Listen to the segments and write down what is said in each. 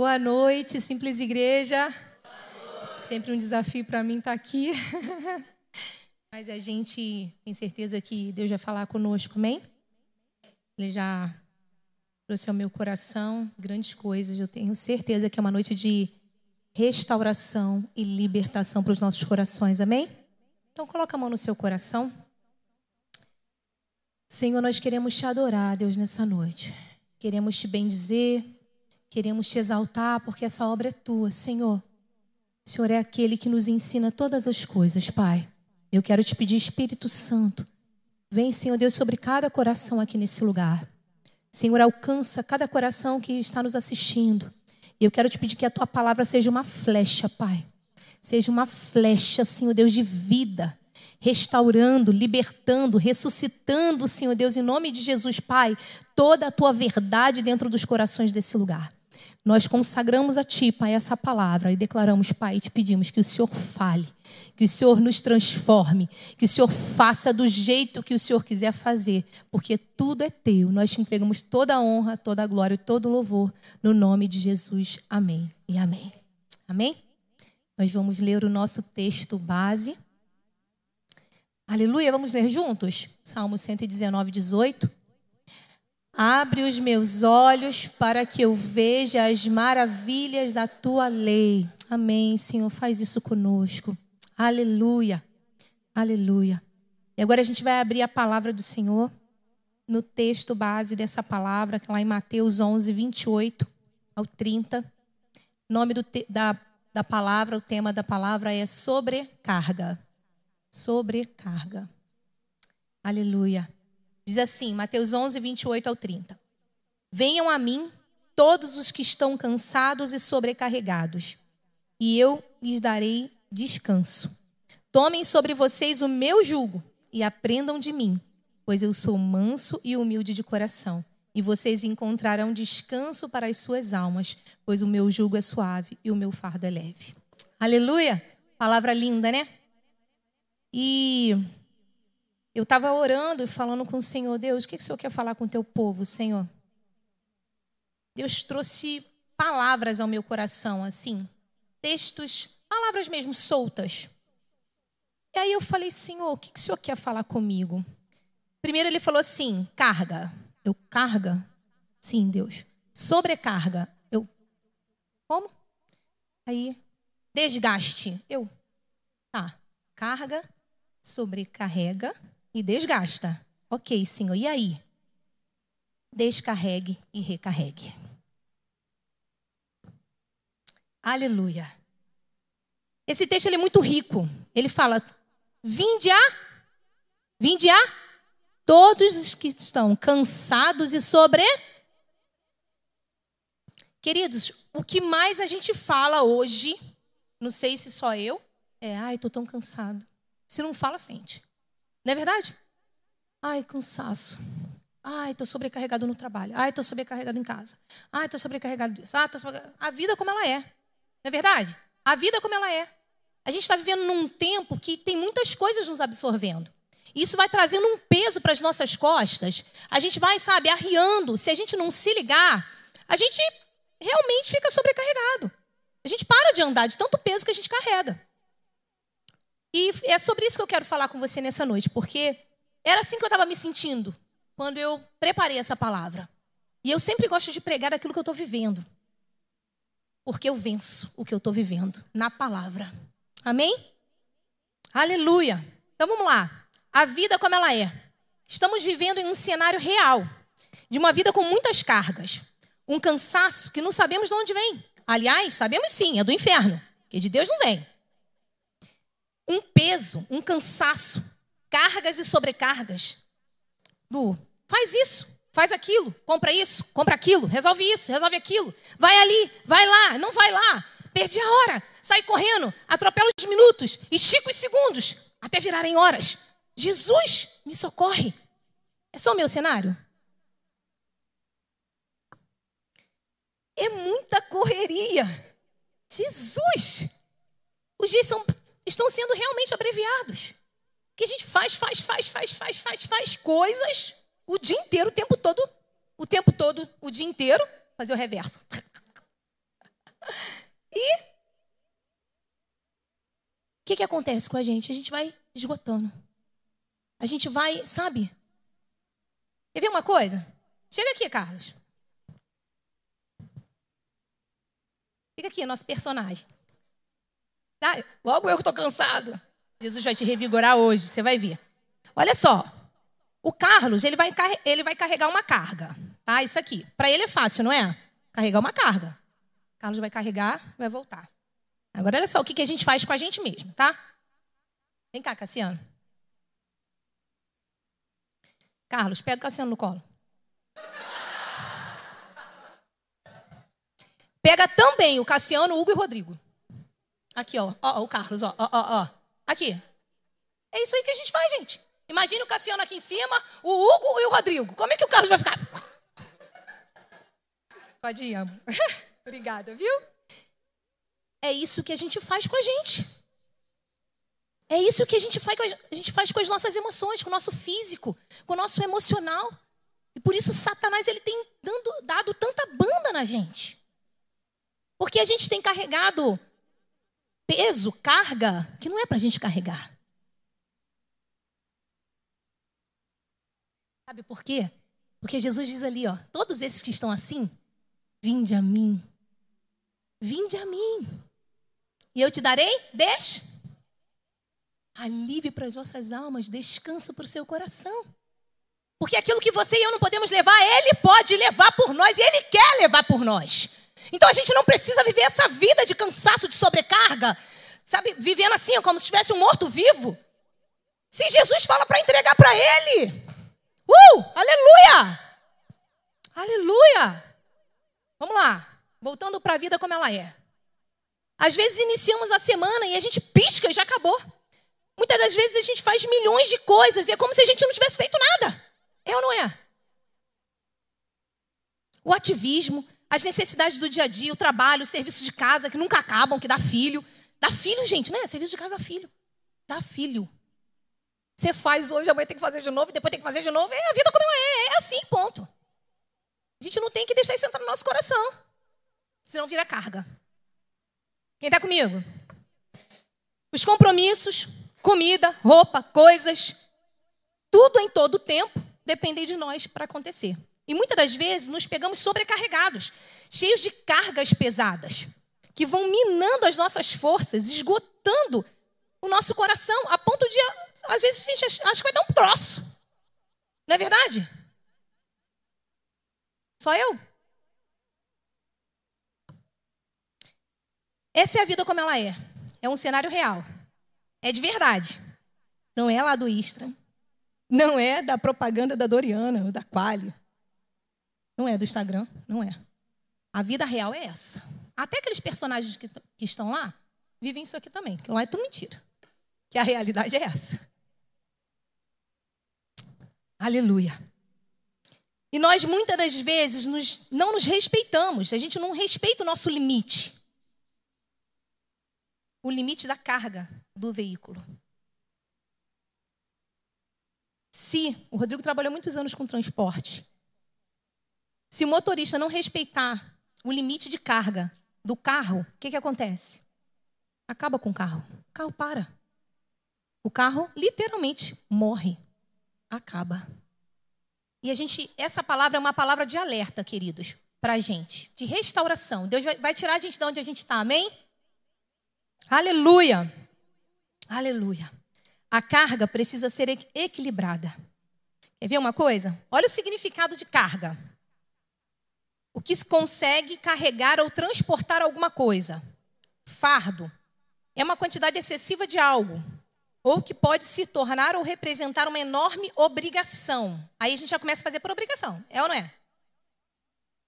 Boa noite, Simples Igreja. Sempre um desafio para mim estar tá aqui. Mas a gente tem certeza que Deus vai falar conosco, amém? Ele já trouxe ao meu coração grandes coisas. Eu tenho certeza que é uma noite de restauração e libertação para os nossos corações, amém? Então coloca a mão no seu coração. Senhor, nós queremos te adorar, Deus, nessa noite. Queremos te bendizer, queremos te exaltar, porque essa obra é tua, Senhor. O Senhor é aquele que nos ensina todas as coisas, Pai. Eu quero te pedir, Espírito Santo, vem, Senhor Deus, sobre cada coração aqui nesse lugar. Senhor, alcança cada coração que está nos assistindo. E eu quero te pedir que a tua palavra seja uma flecha, Pai. Seja uma flecha, Senhor Deus, de vida, restaurando, libertando, ressuscitando, Senhor Deus, em nome de Jesus, Pai, toda a tua verdade dentro dos corações desse lugar. Nós consagramos a Ti, Pai, essa palavra e declaramos, Pai, e te pedimos que o Senhor fale, que o Senhor nos transforme, que o Senhor faça do jeito que o Senhor quiser fazer, porque tudo é Teu. Nós te entregamos toda a honra, toda a glória e todo o louvor, no nome de Jesus. Amém e amém. Amém? Nós vamos ler o nosso texto base. Aleluia, vamos ler juntos? Salmo 119, 18. Abre os meus olhos para que eu veja as maravilhas da tua lei. Amém, Senhor, faz isso conosco. Aleluia. Aleluia. E agora a gente vai abrir a palavra do Senhor no texto base dessa palavra, que é lá em Mateus 11, 28 ao 30. O nome do da, da palavra, o tema da palavra é sobrecarga. Sobrecarga. Aleluia. Diz assim, Mateus 11, 28 ao 30. Venham a mim todos os que estão cansados e sobrecarregados, e eu lhes darei descanso. Tomem sobre vocês o meu jugo e aprendam de mim, pois eu sou manso e humilde de coração, e vocês encontrarão descanso para as suas almas, pois o meu jugo é suave e o meu fardo é leve. Aleluia! Palavra linda, né? E eu estava orando e falando com o Senhor, Deus, o que, que o Senhor quer falar com o teu povo, Senhor? Deus trouxe palavras ao meu coração, assim, textos, palavras mesmo soltas. E aí eu falei, Senhor, o que, que o Senhor quer falar comigo? Primeiro ele falou assim, carga. Eu, carga? Sim, Deus. Sobrecarga. Eu, como? Aí, desgaste. Eu, tá. Carga, sobrecarrega e desgasta. Ok, Senhor, e aí? Descarregue e recarregue. Aleluia. Esse texto ele é muito rico. Ele fala: Vinde a, vinde a todos os que estão cansados e sobre. Queridos, o que mais a gente fala hoje, não sei se só eu, é: ai, estou tão cansado. Se não fala, sente. Não é verdade? Ai, cansaço. Ai, estou sobrecarregado no trabalho. Ai, estou sobrecarregado em casa. Ai, estou sobrecarregado disso. Ah, tô sobrecarregado. A vida como ela é. Não é verdade? A vida como ela é. A gente está vivendo num tempo que tem muitas coisas nos absorvendo. Isso vai trazendo um peso para as nossas costas. A gente vai, sabe, arriando. Se a gente não se ligar, a gente realmente fica sobrecarregado. A gente para de andar de tanto peso que a gente carrega. E é sobre isso que eu quero falar com você nessa noite, porque era assim que eu estava me sentindo quando eu preparei essa palavra. E eu sempre gosto de pregar aquilo que eu estou vivendo. Porque eu venço o que eu estou vivendo na palavra. Amém? Aleluia. Então vamos lá. A vida como ela é. Estamos vivendo em um cenário real, de uma vida com muitas cargas. Um cansaço que não sabemos de onde vem. Aliás, sabemos sim, é do inferno, que de Deus não vem um peso, um cansaço, cargas e sobrecargas. Du, faz isso, faz aquilo, compra isso, compra aquilo, resolve isso, resolve aquilo. Vai ali, vai lá, não vai lá. Perdi a hora, sai correndo, atropela os minutos, estica os segundos, até virarem horas. Jesus, me socorre. É só o meu cenário? É muita correria. Jesus! Os dias são estão sendo realmente abreviados. Que a gente faz, faz, faz, faz, faz, faz, faz coisas o dia inteiro, o tempo todo, o tempo todo, o dia inteiro, fazer o reverso. E o que, que acontece com a gente? A gente vai esgotando. A gente vai, sabe? Quer ver uma coisa? Chega aqui, Carlos. Fica aqui, nosso personagem. Ah, logo eu que estou cansado. Jesus vai te revigorar hoje, você vai ver. Olha só. O Carlos, ele vai, ele vai carregar uma carga. Tá? Isso aqui. Para ele é fácil, não é? Carregar uma carga. O Carlos vai carregar, vai voltar. Agora, olha só o que, que a gente faz com a gente mesmo, tá? Vem cá, Cassiano. Carlos, pega o Cassiano no colo. Pega também o Cassiano, o Hugo e o Rodrigo. Aqui, ó. Ó, ó o Carlos, ó, ó, ó, ó. Aqui. É isso aí que a gente faz, gente. Imagina o Cassiano aqui em cima, o Hugo e o Rodrigo. Como é que o Carlos vai ficar? Pode ir. Obrigada, viu? É isso que a gente faz com a gente. É isso que a gente faz, a gente faz com as nossas emoções, com o nosso físico, com o nosso emocional. E por isso Satanás ele tem dando, dado tanta banda na gente. Porque a gente tem carregado peso, carga, que não é para a gente carregar. Sabe por quê? Porque Jesus diz ali, ó, todos esses que estão assim, vinde a mim. Vinde a mim. E eu te darei, deixe. Alívio para as vossas almas, descanso para o seu coração. Porque aquilo que você e eu não podemos levar, Ele pode levar por nós e Ele quer levar por nós. Então a gente não precisa viver essa vida de cansaço, de sobrecarga, sabe? Vivendo assim, como se tivesse um morto-vivo. Se Jesus fala para entregar para Ele. Uh! Aleluia! Aleluia! Vamos lá. Voltando para a vida como ela é. Às vezes iniciamos a semana e a gente pisca e já acabou. Muitas das vezes a gente faz milhões de coisas e é como se a gente não tivesse feito nada. É ou não é? O ativismo, as necessidades do dia a dia, o trabalho, o serviço de casa que nunca acabam, que dá filho. Dá filho, gente, né? Serviço de casa dá filho. Dá filho. Você faz hoje, amanhã tem que fazer de novo, depois tem que fazer de novo. É a vida como ela é. É assim, ponto. A gente não tem que deixar isso entrar no nosso coração. Senão vira carga. Quem está comigo? Os compromissos, comida, roupa, coisas, tudo em todo o tempo dependem de nós para acontecer. E muitas das vezes nos pegamos sobrecarregados, cheios de cargas pesadas, que vão minando as nossas forças, esgotando o nosso coração, a ponto de, às vezes, a gente acha que vai dar um troço. Não é verdade? Só eu? Essa é a vida como ela é. É um cenário real. É de verdade. Não é lá do Istra. Não é da propaganda da Doriana ou da Quali. Não é do Instagram. Não é. A vida real é essa. Até aqueles personagens que, que estão lá vivem isso aqui também. Que lá é tudo mentira. Que a realidade é essa. Aleluia. E nós muitas das vezes nos, não nos respeitamos, a gente não respeita o nosso limite. O limite da carga do veículo. Se, o Rodrigo trabalhou muitos anos com transporte, se o motorista não respeitar o limite de carga do carro, o que, que acontece? Acaba com o carro. O carro para. O carro literalmente morre. Acaba. E a gente, essa palavra é uma palavra de alerta, queridos, para a gente, de restauração. Deus vai tirar a gente de onde a gente está, amém? Aleluia! Aleluia! A carga precisa ser equilibrada. Quer ver uma coisa? Olha o significado de carga. O que consegue carregar ou transportar alguma coisa. Fardo é uma quantidade excessiva de algo, ou que pode se tornar ou representar uma enorme obrigação. Aí a gente já começa a fazer por obrigação, é ou não é?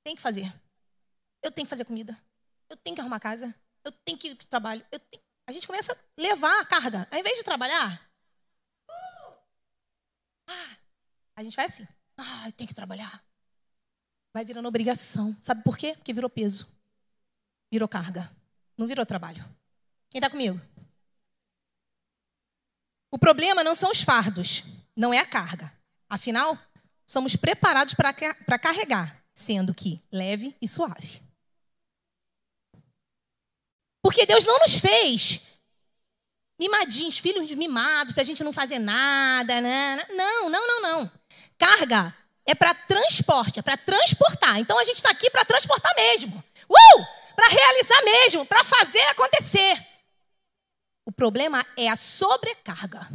Tem que fazer. Eu tenho que fazer comida. Eu tenho que arrumar casa. Eu tenho que ir para o trabalho. Tenho... A gente começa a levar a carga. Ao invés de trabalhar, ah, a gente faz assim. Ah, eu tenho que trabalhar. Vai virando obrigação. Sabe por quê? Porque virou peso. Virou carga. Não virou trabalho. Quem está comigo? O problema não são os fardos, não é a carga. Afinal, somos preparados para carregar, sendo que leve e suave. Porque Deus não nos fez mimadinhos, filhos mimados, para a gente não fazer nada. Né? Não, não, não, não. Carga é para transporte, é para transportar. Então a gente está aqui para transportar mesmo. Uh! Para realizar mesmo, para fazer acontecer. O problema é a sobrecarga.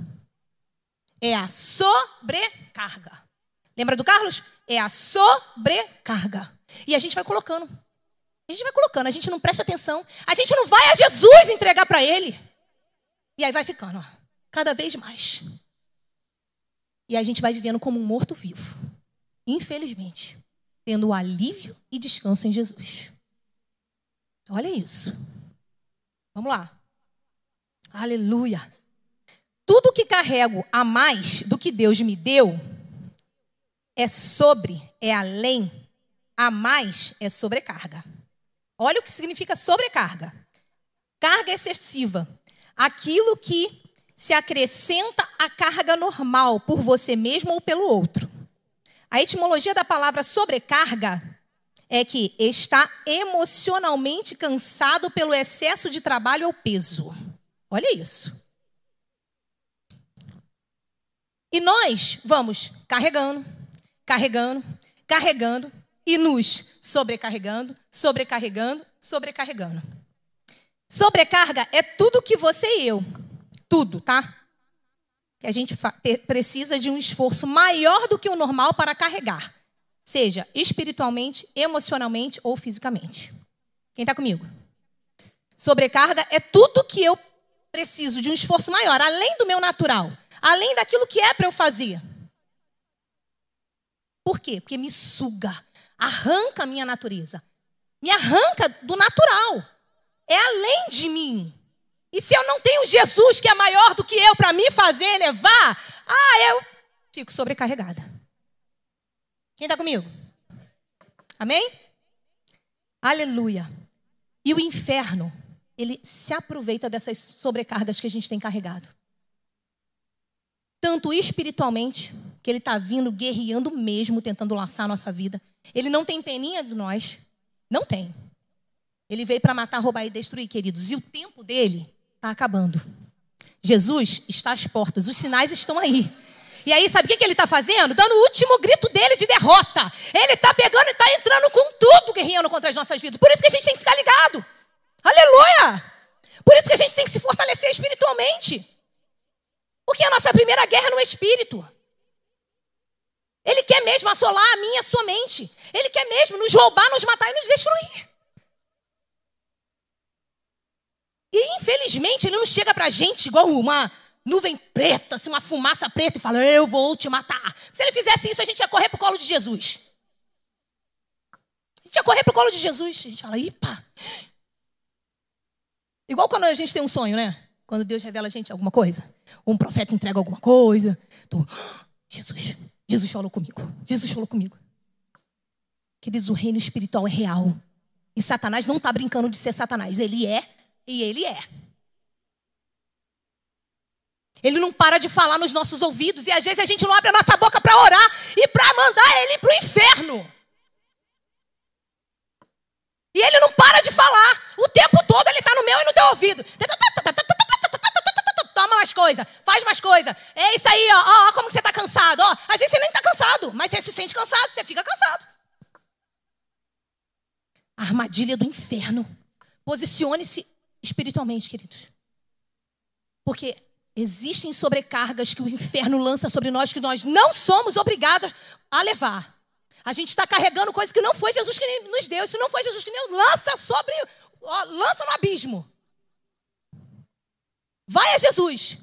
É a sobrecarga. Lembra do Carlos? É a sobrecarga. E a gente vai colocando. A gente vai colocando, a gente não presta atenção. A gente não vai a Jesus entregar para ele. E aí vai ficando, ó, cada vez mais. E a gente vai vivendo como um morto-vivo. Infelizmente, tendo alívio e descanso em Jesus. Olha isso. Vamos lá. Aleluia. Tudo que carrego a mais do que Deus me deu é sobre, é além, a mais é sobrecarga. Olha o que significa sobrecarga. Carga excessiva. Aquilo que se acrescenta à carga normal por você mesmo ou pelo outro. A etimologia da palavra sobrecarga é que está emocionalmente cansado pelo excesso de trabalho ou peso. Olha isso. E nós vamos carregando, carregando, carregando e nos sobrecarregando, sobrecarregando, sobrecarregando. Sobrecarga é tudo que você e eu, tudo, tá? Que a gente precisa de um esforço maior do que o normal para carregar, seja espiritualmente, emocionalmente ou fisicamente. Quem está comigo? Sobrecarga é tudo que eu preciso de um esforço maior, além do meu natural, além daquilo que é para eu fazer. Por quê? Porque me suga, arranca a minha natureza, me arranca do natural, é além de mim. E se eu não tenho Jesus, que é maior do que eu, para me fazer levar, ah, eu fico sobrecarregada. Quem está comigo? Amém? Aleluia. E o inferno, ele se aproveita dessas sobrecargas que a gente tem carregado. Tanto espiritualmente, que ele está vindo guerreando mesmo, tentando laçar a nossa vida. Ele não tem peninha de nós. Não tem. Ele veio para matar, roubar e destruir, queridos. E o tempo dele está acabando. Jesus está às portas, os sinais estão aí. E aí, sabe o que, que ele está fazendo? Dando o último grito dele de derrota. Ele está pegando e está entrando com tudo, guerreando contra as nossas vidas. Por isso que a gente tem que ficar ligado. Aleluia! Por isso que a gente tem que se fortalecer espiritualmente. Porque a nossa primeira guerra no espírito. Ele quer mesmo assolar a minha a sua mente. Ele quer mesmo nos roubar, nos matar e nos destruir. E infelizmente ele não chega pra gente igual uma nuvem preta, assim, uma fumaça preta e fala: Eu vou te matar. Se ele fizesse isso, a gente ia correr pro colo de Jesus. A gente ia correr pro colo de Jesus. A gente fala: Ipa. Igual quando a gente tem um sonho, né? Quando Deus revela a gente alguma coisa. Um profeta entrega alguma coisa. Jesus, Jesus falou comigo. Jesus falou comigo. Queridos, o reino espiritual é real. E Satanás não está brincando de ser Satanás. Ele é e ele é. Ele não para de falar nos nossos ouvidos. E às vezes a gente não abre a nossa boca para orar e para mandar ele para o inferno. E ele não para de falar. O tempo todo ele está no meu e no teu ouvido toma mais coisa, faz mais coisa. É isso aí, ó, ó, como você está cansado. Ó. Às vezes você nem está cansado, mas você se sente cansado, você fica cansado. Armadilha do inferno. Posicione-se espiritualmente, queridos. Porque existem sobrecargas que o inferno lança sobre nós que nós não somos obrigados a levar. A gente está carregando coisas que não foi Jesus que nos deu. Se não foi Jesus que nos lança sobre, ó, lança no abismo. Vai a Jesus.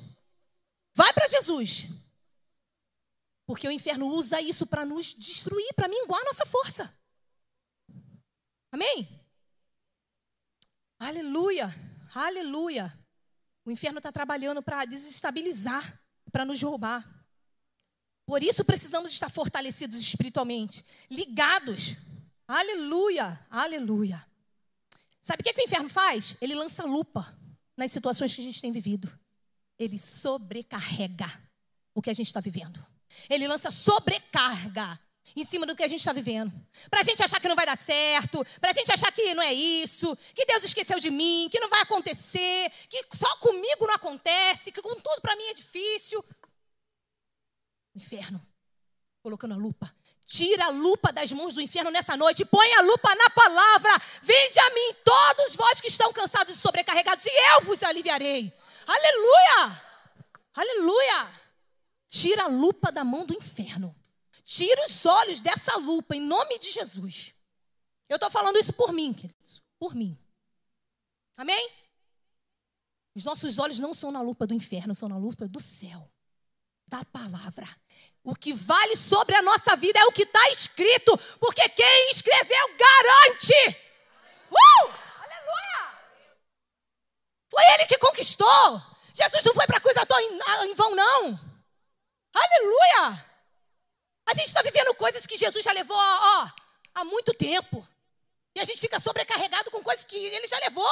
Vai para Jesus. Porque o inferno usa isso para nos destruir, para minguar a nossa força. Amém? Aleluia, aleluia. O inferno está trabalhando para desestabilizar, para nos roubar. Por isso precisamos estar fortalecidos espiritualmente, ligados. Aleluia, aleluia. Sabe o que, que o inferno faz? Ele lança lupa nas situações que a gente tem vivido. Ele sobrecarrega o que a gente está vivendo. Ele lança sobrecarga. Em cima do que a gente está vivendo. Para a gente achar que não vai dar certo, para a gente achar que não é isso, que Deus esqueceu de mim, que não vai acontecer, que só comigo não acontece, que com tudo para mim é difícil. Inferno, colocando a lupa. Tira a lupa das mãos do inferno nessa noite, põe a lupa na palavra. Vinde a mim, todos vós que estão cansados e sobrecarregados, e eu vos aliviarei. Aleluia! Aleluia! Tira a lupa da mão do inferno. Tira os olhos dessa lupa, em nome de Jesus. Eu estou falando isso por mim, queridos. Por mim. Amém? Os nossos olhos não são na lupa do inferno, são na lupa do céu, da palavra. O que vale sobre a nossa vida é o que está escrito, porque quem escreveu garante. Uh! Aleluia! Foi ele que conquistou. Jesus não foi para coisa em vão, não. Aleluia! A gente está vivendo coisas que Jesus já levou ó, há muito tempo. E a gente fica sobrecarregado com coisas que ele já levou.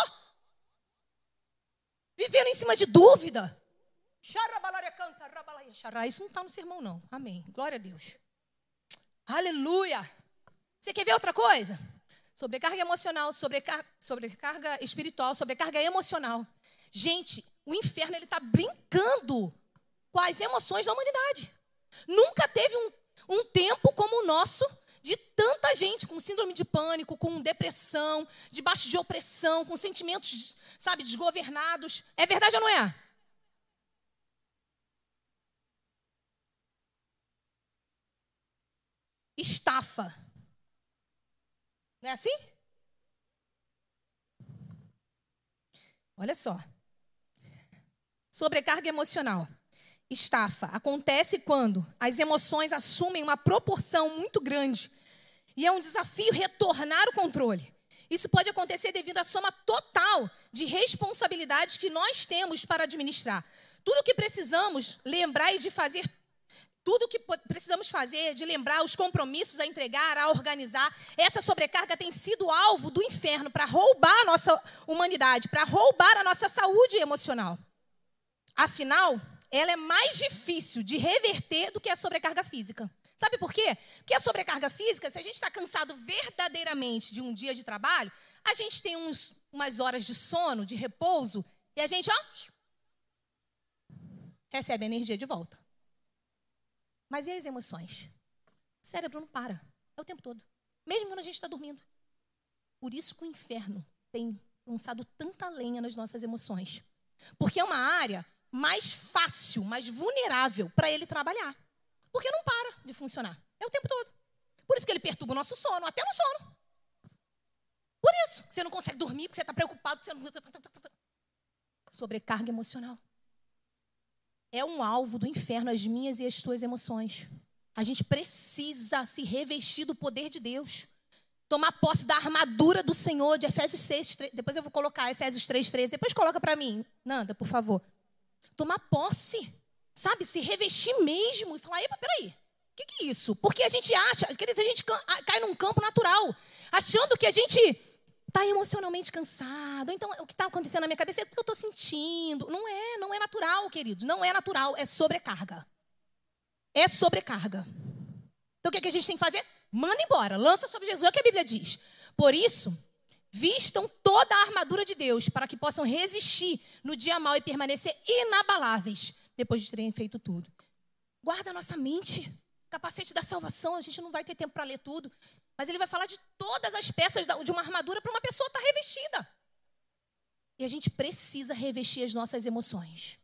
Vivendo em cima de dúvida. Isso não está no sermão, não. Amém. Glória a Deus. Aleluia. Você quer ver outra coisa? Sobrecarga emocional, sobrecar sobrecarga espiritual, sobrecarga emocional. Gente, o inferno ele está brincando com as emoções da humanidade. Nunca teve um, um tempo como o nosso de tanta gente com síndrome de pânico, com depressão, debaixo de opressão, com sentimentos, sabe, desgovernados. É verdade ou não é? Estafa. Não é assim? Olha só. Sobrecarga emocional. Estafa acontece quando as emoções assumem uma proporção muito grande e é um desafio retornar o controle. Isso pode acontecer devido à soma total de responsabilidades que nós temos para administrar. Tudo o que precisamos lembrar e de fazer, tudo o que precisamos fazer, de lembrar os compromissos a entregar, a organizar, essa sobrecarga tem sido alvo do inferno para roubar a nossa humanidade, para roubar a nossa saúde emocional. Afinal, ela é mais difícil de reverter do que a sobrecarga física. Sabe por quê? Porque a sobrecarga física, se a gente está cansado verdadeiramente de um dia de trabalho, a gente tem uns, umas horas de sono, de repouso, e a gente, ó, recebe a energia de volta. Mas e as emoções? O cérebro não para. É o tempo todo. Mesmo quando a gente está dormindo. Por isso que o inferno tem lançado tanta lenha nas nossas emoções. Porque é uma área mais fácil, mais vulnerável para ele trabalhar. Porque não para de funcionar. É o tempo todo. Por isso que ele perturba o nosso sono, até no sono. Por isso, você não consegue dormir, porque você está preocupado, você não... Sobrecarga emocional. É um alvo do inferno as minhas e as tuas emoções. A gente precisa se revestir do poder de Deus. Tomar posse da armadura do Senhor, de Efésios 6, 3. Depois eu vou colocar Efésios 3, 13. Depois coloca para mim. Nanda, por favor tomar posse, sabe? Se revestir mesmo e falar: epa, peraí, o que, que é isso? Porque a gente acha, querido, a gente cai num campo natural, achando que a gente está emocionalmente cansado. Então, o que está acontecendo na minha cabeça é porque eu estou sentindo. Não é, não é natural, querido. Não é natural, é sobrecarga. É sobrecarga. Então, o que, é que a gente tem que fazer? Manda embora, lança sobre Jesus, é o que a Bíblia diz. Por isso, Vistam toda a armadura de Deus para que possam resistir no dia mal e permanecer inabaláveis depois de terem feito tudo. Guarda a nossa mente. Capacete da salvação, a gente não vai ter tempo para ler tudo. Mas ele vai falar de todas as peças de uma armadura para uma pessoa estar revestida. E a gente precisa revestir as nossas emoções.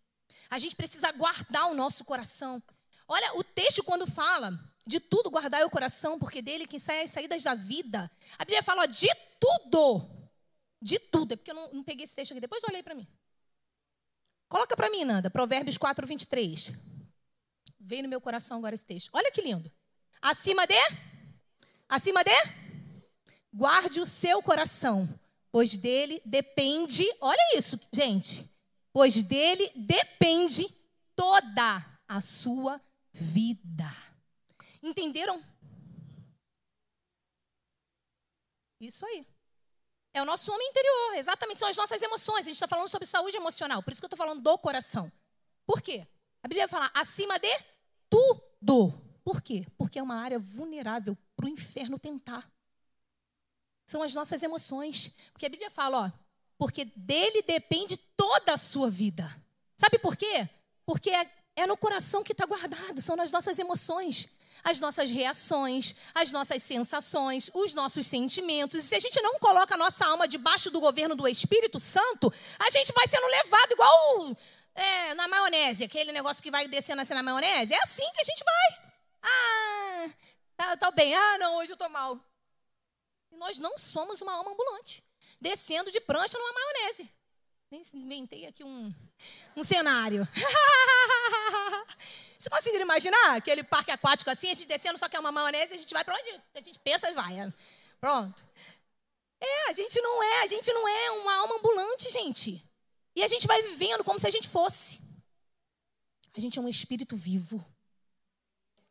A gente precisa guardar o nosso coração. Olha, o texto quando fala de tudo guardar o coração, porque dele que sai as saídas da vida. A Bíblia fala ó, de tudo. De tudo. É porque eu não, não peguei esse texto aqui. Depois olhei para mim. Coloca para mim, Nanda, Provérbios 4, 23. Veio no meu coração agora esse texto. Olha que lindo. Acima de? Acima de? Guarde o seu coração, pois dele depende. Olha isso, gente. Pois dele depende toda a sua vida. Entenderam? Isso aí. É o nosso homem interior, exatamente, são as nossas emoções. A gente está falando sobre saúde emocional, por isso que eu estou falando do coração. Por quê? A Bíblia fala acima de tudo. Por quê? Porque é uma área vulnerável para o inferno tentar. São as nossas emoções. Porque a Bíblia fala, ó, porque dele depende toda a sua vida. Sabe por quê? Porque é, é no coração que está guardado, são nas nossas emoções, as nossas reações, as nossas sensações, os nossos sentimentos. E se a gente não coloca a nossa alma debaixo do governo do Espírito Santo, a gente vai sendo levado igual é, na maionese, aquele negócio que vai descendo assim na maionese. É assim que a gente vai. Ah, tá, tá bem. Ah, não, hoje eu tô mal. E nós não somos uma alma ambulante, descendo de prancha numa maionese. Nem inventei aqui um, um cenário. Imaginar aquele parque aquático assim, a gente descendo, só que é uma maionese, a gente vai para onde a gente pensa e vai. É. Pronto. É, a gente não é, a gente não é uma alma ambulante, gente. E a gente vai vivendo como se a gente fosse. A gente é um espírito vivo.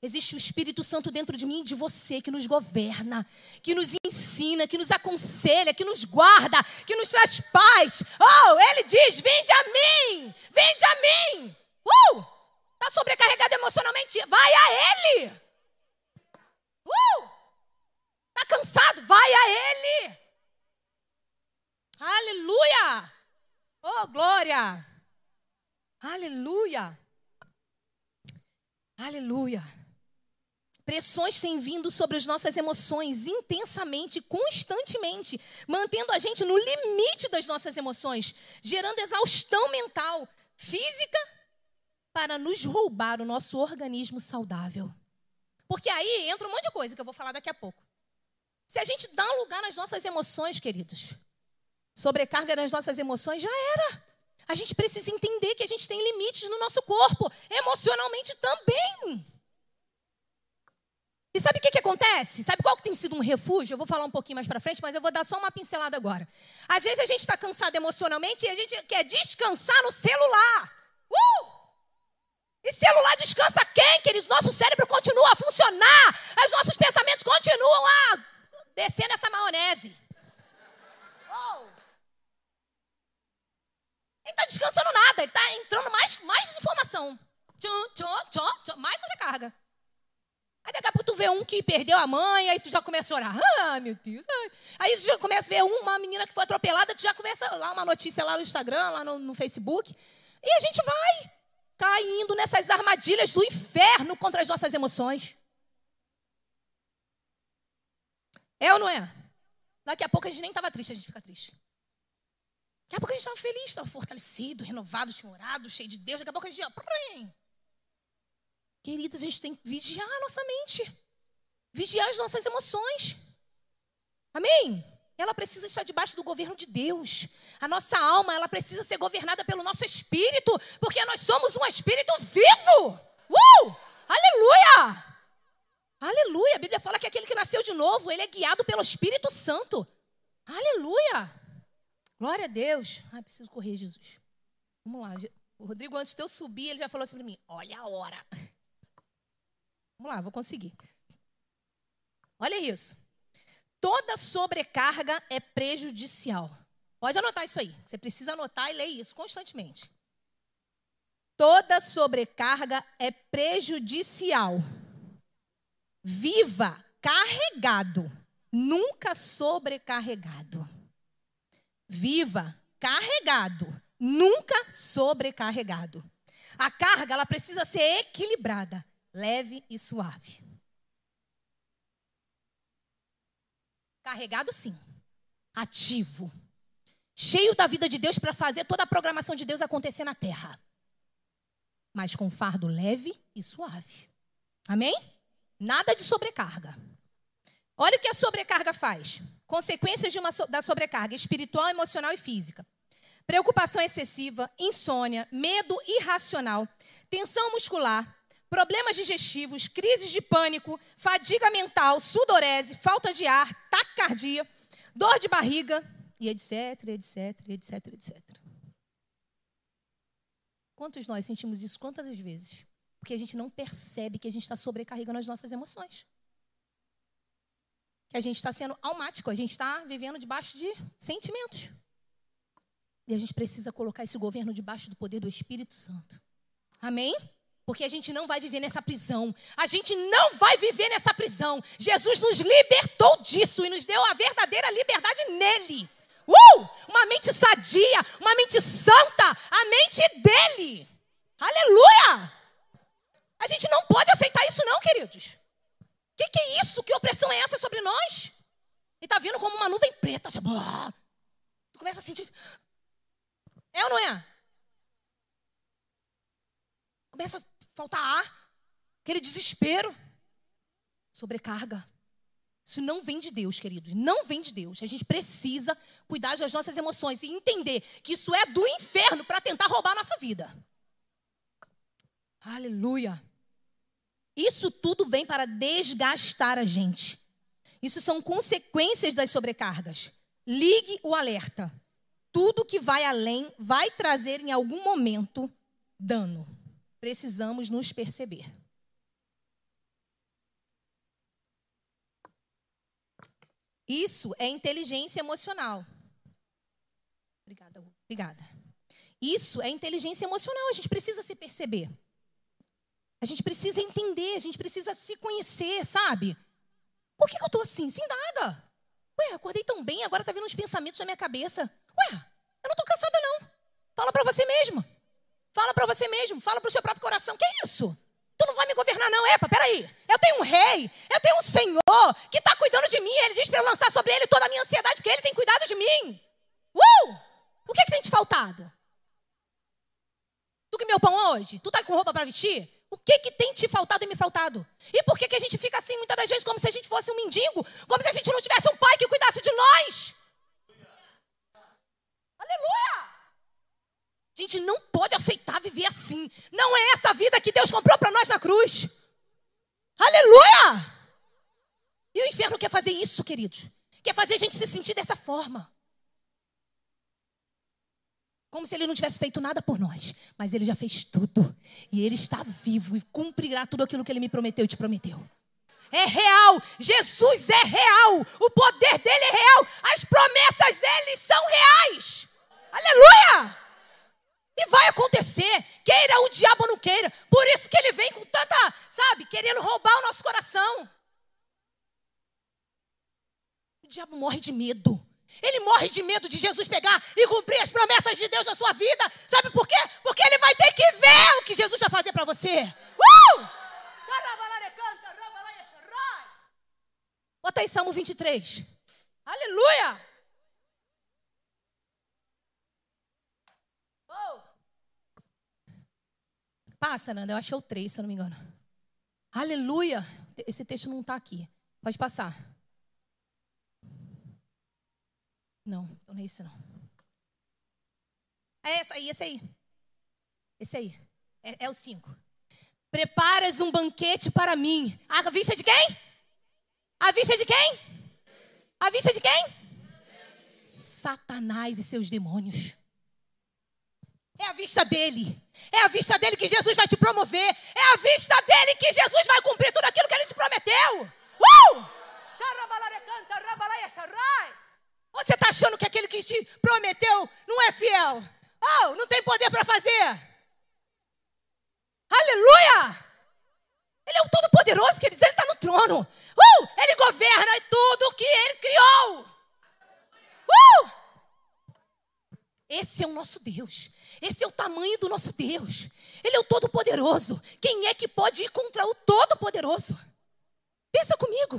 Existe o Espírito Santo dentro de mim e de você que nos governa, que nos ensina, que nos aconselha, que nos guarda, que nos traz paz. Oh, ele diz: Vinde a mim, vinde a mim. Uh! Está sobrecarregado emocionalmente? Vai a ele. Uh! Está cansado? Vai a ele. Aleluia! Oh, glória! Aleluia! Aleluia! Pressões têm vindo sobre as nossas emoções intensamente, constantemente, mantendo a gente no limite das nossas emoções, gerando exaustão mental, física, para nos roubar o nosso organismo saudável. Porque aí entra um monte de coisa que eu vou falar daqui a pouco. Se a gente dá lugar nas nossas emoções, queridos, sobrecarga nas nossas emoções, já era. A gente precisa entender que a gente tem limites no nosso corpo, emocionalmente também. E sabe o que, que acontece? Sabe qual que tem sido um refúgio? Eu vou falar um pouquinho mais para frente, mas eu vou dar só uma pincelada agora. Às vezes a gente está cansado emocionalmente e a gente quer descansar no celular. Uh! E celular descansa quem, queridos? Nosso cérebro continua a funcionar. Os nossos pensamentos continuam a descer nessa maionese. Oh! Ele está descansando nada, ele está entrando mais, mais informação. Tchum, tchum, tchum, tchum, mais sobrecarga. Aí daqui a pouco tu vê um que perdeu a mãe, aí tu já começa a chorar. Ah, meu Deus. Aí tu já começa a ver uma menina que foi atropelada, tu já começa lá uma notícia lá no Instagram, lá no, no Facebook. E a gente vai caindo nessas armadilhas do inferno contra as nossas emoções. É ou não é? Daqui a pouco a gente nem estava triste, a gente fica triste. Daqui a pouco a gente estava feliz, estava fortalecido, renovado, chorado, cheio de Deus. Daqui a pouco a gente. Queridos, a gente tem que vigiar a nossa mente, vigiar as nossas emoções. Amém? Ela precisa estar debaixo do governo de Deus. A nossa alma, ela precisa ser governada pelo nosso espírito, porque nós somos um espírito vivo. Uh! Aleluia! Aleluia! A Bíblia fala que aquele que nasceu de novo, ele é guiado pelo Espírito Santo. Aleluia! Glória a Deus. Ai, preciso correr, Jesus. Vamos lá. O Rodrigo, antes de eu subir, ele já falou assim para mim: Olha a hora. Vamos lá, vou conseguir. Olha isso. Toda sobrecarga é prejudicial. Pode anotar isso aí. Você precisa anotar e ler isso constantemente. Toda sobrecarga é prejudicial. Viva carregado, nunca sobrecarregado. Viva carregado, nunca sobrecarregado. A carga ela precisa ser equilibrada leve e suave. Carregado, sim. Ativo. Cheio da vida de Deus para fazer toda a programação de Deus acontecer na terra. Mas com fardo leve e suave. Amém? Nada de sobrecarga. Olha o que a sobrecarga faz. Consequências de uma, da sobrecarga espiritual, emocional e física. Preocupação excessiva, insônia, medo irracional, tensão muscular, problemas digestivos, crises de pânico, fadiga mental, sudorese, falta de ar, taquicardia, dor de barriga e etc, etc, etc, etc. Quantos nós sentimos isso quantas vezes? Porque a gente não percebe que a gente está sobrecarregando as nossas emoções. Que a gente está sendo almático, a gente está vivendo debaixo de sentimentos. E a gente precisa colocar esse governo debaixo do poder do Espírito Santo. Amém? Porque a gente não vai viver nessa prisão. A gente não vai viver nessa prisão. Jesus nos libertou disso e nos deu a verdadeira liberdade nele. Uh! Uma mente sadia, uma mente santa, a mente dele. Aleluia! A gente não pode aceitar isso, não, queridos. O que, que, é isso? Que opressão é essa sobre nós? E tá vindo como uma nuvem preta. Assim, tu começa a sentir. É ou não é? Começa a faltar ar, aquele desespero, sobrecarga. Isso não vem de Deus, queridos. Não vem de Deus. A gente precisa cuidar das nossas emoções e entender que isso é do inferno para tentar roubar a nossa vida. Aleluia. Isso tudo vem para desgastar a gente. Isso são consequências das sobrecargas. Ligue o alerta. Tudo que vai além vai trazer em algum momento dano. Precisamos nos perceber. Isso é inteligência emocional. Obrigada, obrigada. Isso é inteligência emocional. A gente precisa se perceber. A gente precisa entender, a gente precisa se conhecer, sabe? Por que, que eu tô assim? Sem nada. Ué, acordei tão bem, agora tá vindo uns pensamentos na minha cabeça. Ué, eu não tô cansada, não. Fala para você mesmo. Fala para você mesmo. Fala para o seu próprio coração. Que é isso? Tu não vai me governar, não. Epa, peraí. Eu tenho um rei, eu tenho um senhor que está cuidando de mim. Ele diz para eu lançar sobre ele toda a minha ansiedade, porque ele tem cuidado de mim. Uh! O que, é que tem te faltado? Tu que meu pão hoje? Tu tá com roupa para vestir? O que, que tem te faltado e me faltado? E por que, que a gente fica assim muitas das vezes como se a gente fosse um mendigo? Como se a gente não tivesse um pai que cuidasse de nós? Aleluia! A gente não pode aceitar viver assim. Não é essa vida que Deus comprou para nós na cruz. Aleluia! E o inferno quer fazer isso, queridos. Quer fazer a gente se sentir dessa forma. Como se ele não tivesse feito nada por nós. Mas ele já fez tudo. E ele está vivo e cumprirá tudo aquilo que ele me prometeu e te prometeu. É real. Jesus é real. O poder dele é real. As promessas dele são reais. Aleluia! E vai acontecer, queira o diabo ou não queira. Por isso que ele vem com tanta, sabe, querendo roubar o nosso coração. O diabo morre de medo. Ele morre de medo de Jesus pegar e cumprir as promessas de Deus na sua vida. Sabe por quê? Porque ele vai ter que ver o que Jesus vai fazer para você. Uh! Bota aí Salmo 23. Aleluia! Oh. Passa, Nanda, eu acho que é o 3, se eu não me engano. Aleluia! Esse texto não está aqui. Pode passar. Não, não é esse não. É esse aí, esse aí. Esse aí. É, é o 5. Preparas um banquete para mim. À vista de quem? À vista de quem? À vista de quem? Satanás e seus demônios. É a vista dele. É a vista dele que Jesus vai te promover. É a vista dele que Jesus vai cumprir tudo aquilo que ele te prometeu. Uh! Você está achando que aquele que te prometeu não é fiel? Oh, não tem poder para fazer. Aleluia! Ele é o Todo-Poderoso, queridos. Ele está no trono. Uh! Ele governa tudo que ele criou. Uh! Esse é o nosso Deus. Esse é o tamanho do nosso Deus. Ele é o Todo-Poderoso. Quem é que pode ir contra o Todo-Poderoso? Pensa comigo.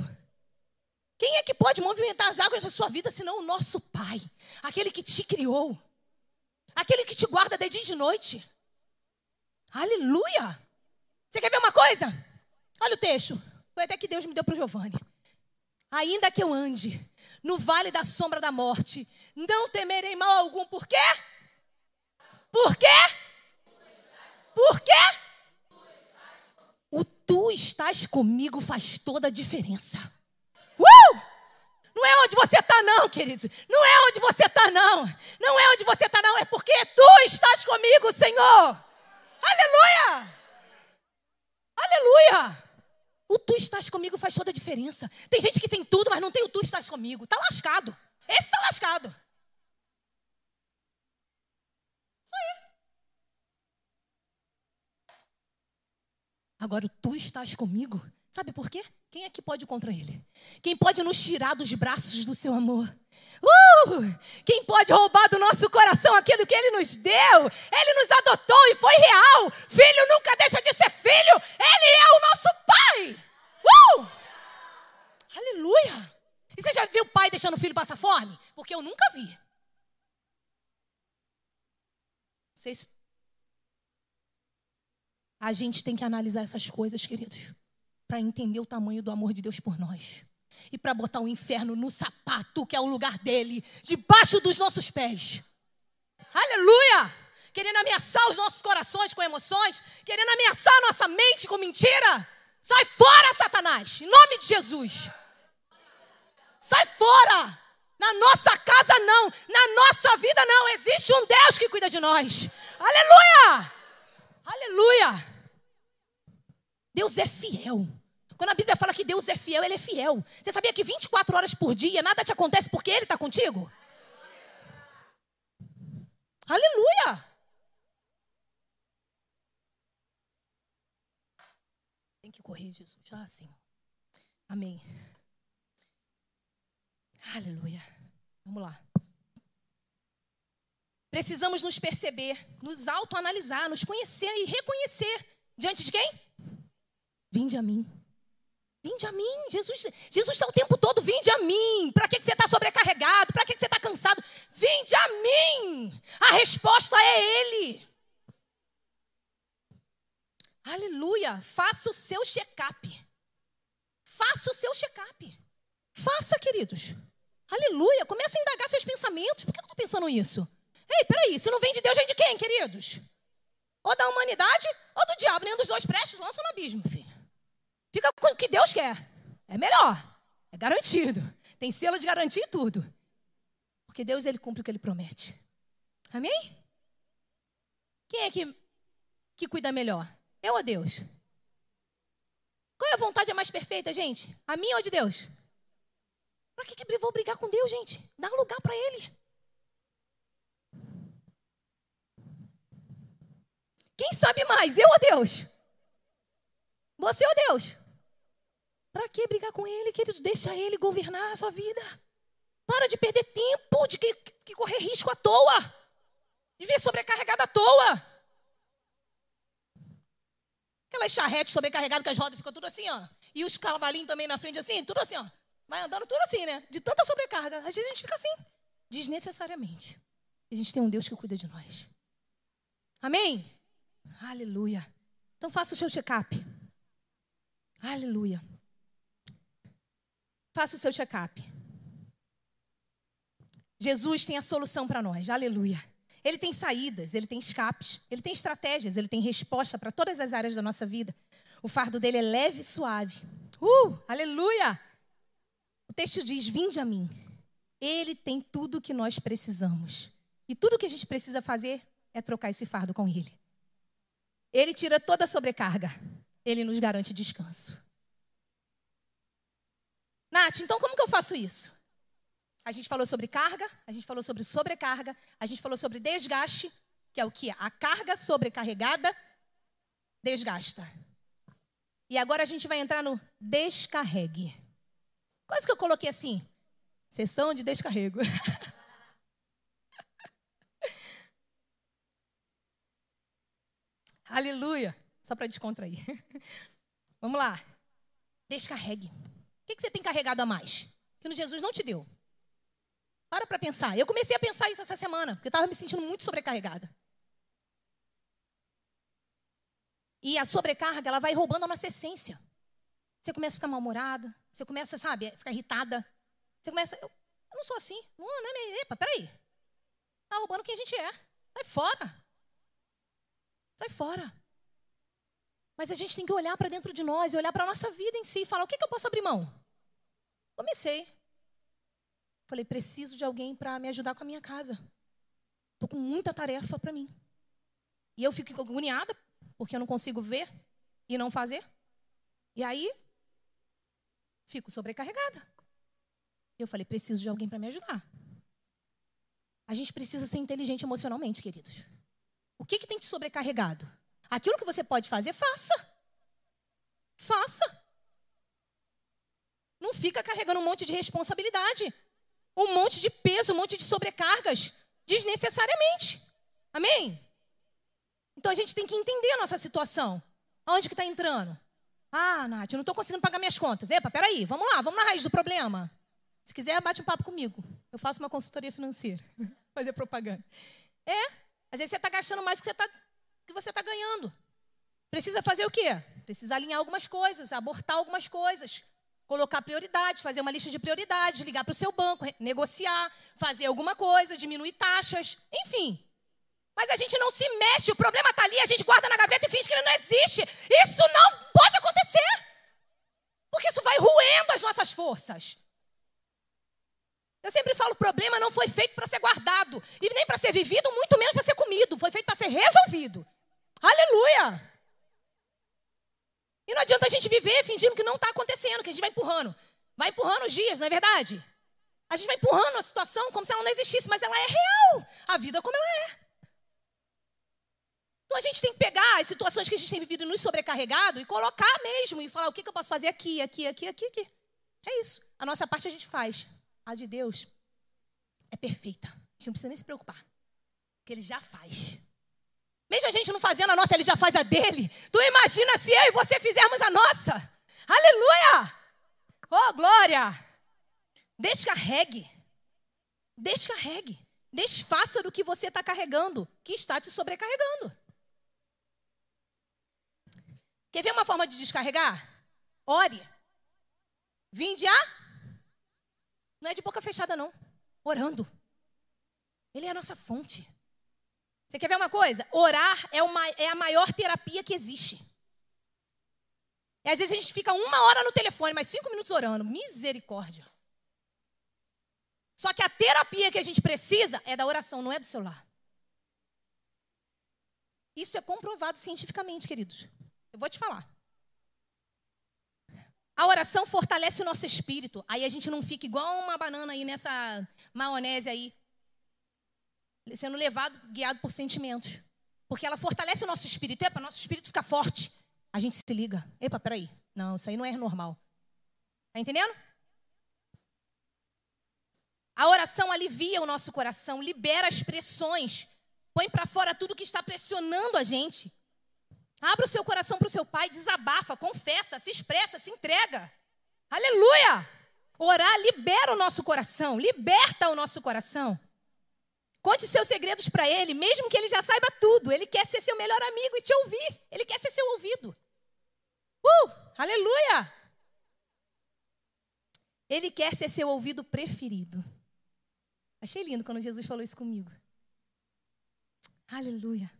Quem é que pode movimentar as águas da sua vida senão o nosso Pai? Aquele que te criou. Aquele que te guarda de dia e de noite. Aleluia! Você quer ver uma coisa? Olha o texto. Foi até que Deus me deu para o Giovanni. Ainda que eu ande no vale da sombra da morte, não temerei mal algum. Por quê? Por quê? Por quê? O tu estás comigo faz toda a diferença. Uh! Não é onde você está, não, queridos. Não é onde você está, não. Não é onde você está, não. É porque tu estás comigo, Senhor. Aleluia! Aleluia! O tu estás comigo faz toda a diferença. Tem gente que tem tudo, mas não tem o tu estás comigo. Está lascado. Esse está lascado. Agora tu estás comigo. Sabe por quê? Quem é que pode contra ele? Quem pode nos tirar dos braços do seu amor? Uh! Quem pode roubar do nosso coração aquilo que ele nos deu? Ele nos adotou e foi real. Filho nunca deixa de ser filho. Ele é o nosso pai. Uh! Aleluia! E você já viu o pai deixando o filho passar fome? Porque eu nunca vi. Vocês... A gente tem que analisar essas coisas, queridos, para entender o tamanho do amor de Deus por nós. E para botar o inferno no sapato, que é o lugar dele, debaixo dos nossos pés. Aleluia! Querendo ameaçar os nossos corações com emoções, querendo ameaçar a nossa mente com mentira. Sai fora, Satanás, em nome de Jesus. Sai fora! Na nossa casa não, na nossa vida não. Existe um Deus que cuida de nós. Aleluia! Aleluia! Deus é fiel. Quando a Bíblia fala que Deus é fiel, Ele é fiel. Você sabia que 24 horas por dia nada te acontece porque Ele está contigo? Aleluia! Tem que correr, Jesus. Já assim. Amém. Aleluia. Vamos lá. Precisamos nos perceber, nos autoanalisar, nos conhecer e reconhecer. Diante de quem? Vinde a mim. Vinde a mim. Jesus Jesus está o tempo todo, vinde a mim. Para que, que você está sobrecarregado? Para que, que você está cansado? Vinde a mim. A resposta é Ele. Aleluia. Faça o seu check-up. Faça o seu check-up. Faça, queridos. Aleluia. Comece a indagar seus pensamentos. Por que eu estou pensando isso? Ei, peraí. Se não vem de Deus, vem de quem, queridos? Ou da humanidade ou do diabo. Nenhum dos dois prestes lança no abismo, filho. Fica com o que Deus quer. É melhor. É garantido. Tem selo de garantia e tudo. Porque Deus, ele cumpre o que ele promete. Amém? Quem é que, que cuida melhor? Eu ou Deus? Qual é a vontade mais perfeita, gente? A minha ou de Deus? Para que, que vou brigar com Deus, gente? Dá lugar para Ele. Quem sabe mais, eu ou Deus? Você ou Deus? Para que brigar com Ele, queridos? Deixa Ele governar a sua vida. Para de perder tempo, de que, que correr risco à toa. De ver sobrecarregado à toa. Aquelas charretes sobrecarregadas que as rodas ficam tudo assim, ó. E os cavalinhos também na frente assim, tudo assim, ó. Vai andando tudo assim, né? De tanta sobrecarga. Às vezes a gente fica assim, desnecessariamente. E a gente tem um Deus que cuida de nós. Amém? Aleluia. Então faça o seu check-up. Aleluia. Faça o seu check-up. Jesus tem a solução para nós. Aleluia. Ele tem saídas, ele tem escapes, ele tem estratégias, ele tem resposta para todas as áreas da nossa vida. O fardo dele é leve e suave. Uh, aleluia! O texto diz: Vinde a mim. Ele tem tudo o que nós precisamos. E tudo o que a gente precisa fazer é trocar esse fardo com ele. Ele tira toda a sobrecarga. Ele nos garante descanso. Nath, então como que eu faço isso? A gente falou sobre carga, a gente falou sobre sobrecarga, a gente falou sobre desgaste, que é o que? A carga sobrecarregada desgasta. E agora a gente vai entrar no descarregue. Quase que eu coloquei assim: sessão de descarrego. Aleluia. Só para descontrair. Vamos lá. Descarregue. O que você tem carregado a mais? Que Jesus não te deu. Para para pensar. Eu comecei a pensar isso essa semana, porque eu estava me sentindo muito sobrecarregada. E a sobrecarga, ela vai roubando a nossa essência. Você começa a ficar mal-humorada, você começa, sabe, a ficar irritada. Você começa, eu, eu não sou assim. Não, não é epa, peraí. Tá roubando quem a gente é. Sai fora. Sai fora. Mas a gente tem que olhar para dentro de nós e olhar para a nossa vida em si e falar: o que, que eu posso abrir mão? Comecei. Falei: preciso de alguém para me ajudar com a minha casa. Estou com muita tarefa para mim. E eu fico agoniada, porque eu não consigo ver e não fazer. E aí, fico sobrecarregada. Eu falei, preciso de alguém para me ajudar. A gente precisa ser inteligente emocionalmente, queridos. O que, que tem te sobrecarregado? Aquilo que você pode fazer, faça. faça. Não fica carregando um monte de responsabilidade, um monte de peso, um monte de sobrecargas, desnecessariamente. Amém? Então a gente tem que entender a nossa situação. Aonde que está entrando? Ah, Nath, eu não estou conseguindo pagar minhas contas. Epa, peraí, vamos lá, vamos na raiz do problema. Se quiser, bate um papo comigo. Eu faço uma consultoria financeira. Fazer propaganda. É, às vezes você está gastando mais do que você está que você está ganhando. Precisa fazer o quê? Precisa alinhar algumas coisas, abortar algumas coisas, colocar prioridades, fazer uma lista de prioridades, ligar para o seu banco, negociar, fazer alguma coisa, diminuir taxas, enfim. Mas a gente não se mexe, o problema está ali, a gente guarda na gaveta e finge que ele não existe. Isso não pode acontecer. Porque isso vai ruendo as nossas forças. Eu sempre falo, o problema não foi feito para ser guardado, e nem para ser vivido, muito menos para ser comido. Foi feito para ser resolvido. Aleluia! E não adianta a gente viver fingindo que não está acontecendo, que a gente vai empurrando. Vai empurrando os dias, não é verdade? A gente vai empurrando a situação como se ela não existisse, mas ela é real. A vida como ela é. Então a gente tem que pegar as situações que a gente tem vivido nos sobrecarregado e colocar mesmo e falar o que, que eu posso fazer aqui, aqui, aqui, aqui, aqui. É isso. A nossa parte a gente faz. A de Deus é perfeita. A gente não precisa nem se preocupar. Porque Ele já faz. Mesmo a gente não fazendo a nossa, Ele já faz a dele. Tu imagina se eu e você fizermos a nossa. Aleluia! Oh, glória! Descarregue. Descarregue. Desfaça do que você está carregando, que está te sobrecarregando. Quer ver uma forma de descarregar? Ore. Vinde a. Não é de boca fechada, não. Orando. Ele é a nossa fonte. Você quer ver uma coisa? Orar é, uma, é a maior terapia que existe. E às vezes a gente fica uma hora no telefone, mas cinco minutos orando. Misericórdia. Só que a terapia que a gente precisa é da oração, não é do celular. Isso é comprovado cientificamente, queridos. Eu vou te falar. A oração fortalece o nosso espírito. Aí a gente não fica igual uma banana aí nessa maionese aí, sendo levado, guiado por sentimentos. Porque ela fortalece o nosso espírito. Epa, nosso espírito fica forte. A gente se liga. Epa, peraí. Não, isso aí não é normal. Tá entendendo? A oração alivia o nosso coração, libera as pressões, põe para fora tudo que está pressionando a gente. Abra o seu coração para o seu pai, desabafa, confessa, se expressa, se entrega. Aleluia! Orar libera o nosso coração, liberta o nosso coração. Conte seus segredos para ele, mesmo que ele já saiba tudo. Ele quer ser seu melhor amigo e te ouvir. Ele quer ser seu ouvido. Uh! Aleluia! Ele quer ser seu ouvido preferido. Achei lindo quando Jesus falou isso comigo. Aleluia.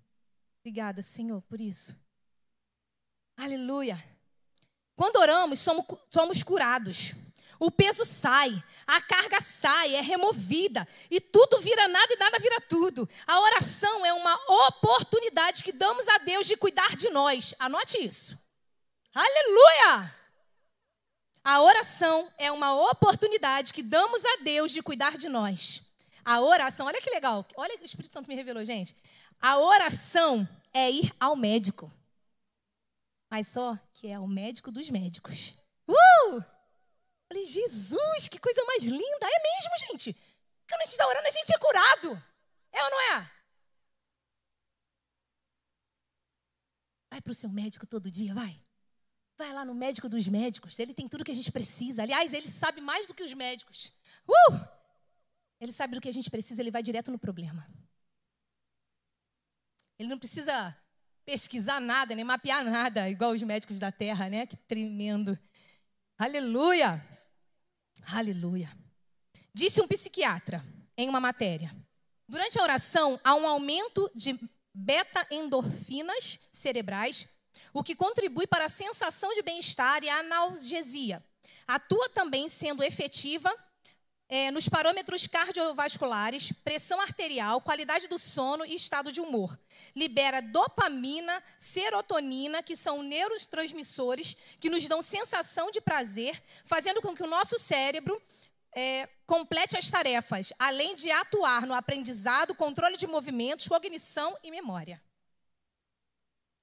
Obrigada, Senhor, por isso. Aleluia. Quando oramos, somos, somos curados. O peso sai, a carga sai, é removida e tudo vira nada e nada vira tudo. A oração é uma oportunidade que damos a Deus de cuidar de nós. Anote isso. Aleluia! A oração é uma oportunidade que damos a Deus de cuidar de nós. A oração, olha que legal. Olha o que o Espírito Santo me revelou, gente. A oração é ir ao médico. Mas só que é o médico dos médicos. Uh! Falei, Jesus, que coisa mais linda. É mesmo, gente. Quando a gente está orando, a gente é curado. É ou não é? Vai para o seu médico todo dia, vai. Vai lá no médico dos médicos. Ele tem tudo que a gente precisa. Aliás, ele sabe mais do que os médicos. Uh! Ele sabe do que a gente precisa, ele vai direto no problema. Ele não precisa pesquisar nada, nem mapear nada, igual os médicos da terra, né? Que tremendo. Aleluia! Aleluia. Disse um psiquiatra em uma matéria: durante a oração há um aumento de beta-endorfinas cerebrais, o que contribui para a sensação de bem-estar e a analgesia. Atua também sendo efetiva é, nos parâmetros cardiovasculares, pressão arterial, qualidade do sono e estado de humor. Libera dopamina, serotonina, que são neurotransmissores que nos dão sensação de prazer, fazendo com que o nosso cérebro é, complete as tarefas, além de atuar no aprendizado, controle de movimentos, cognição e memória.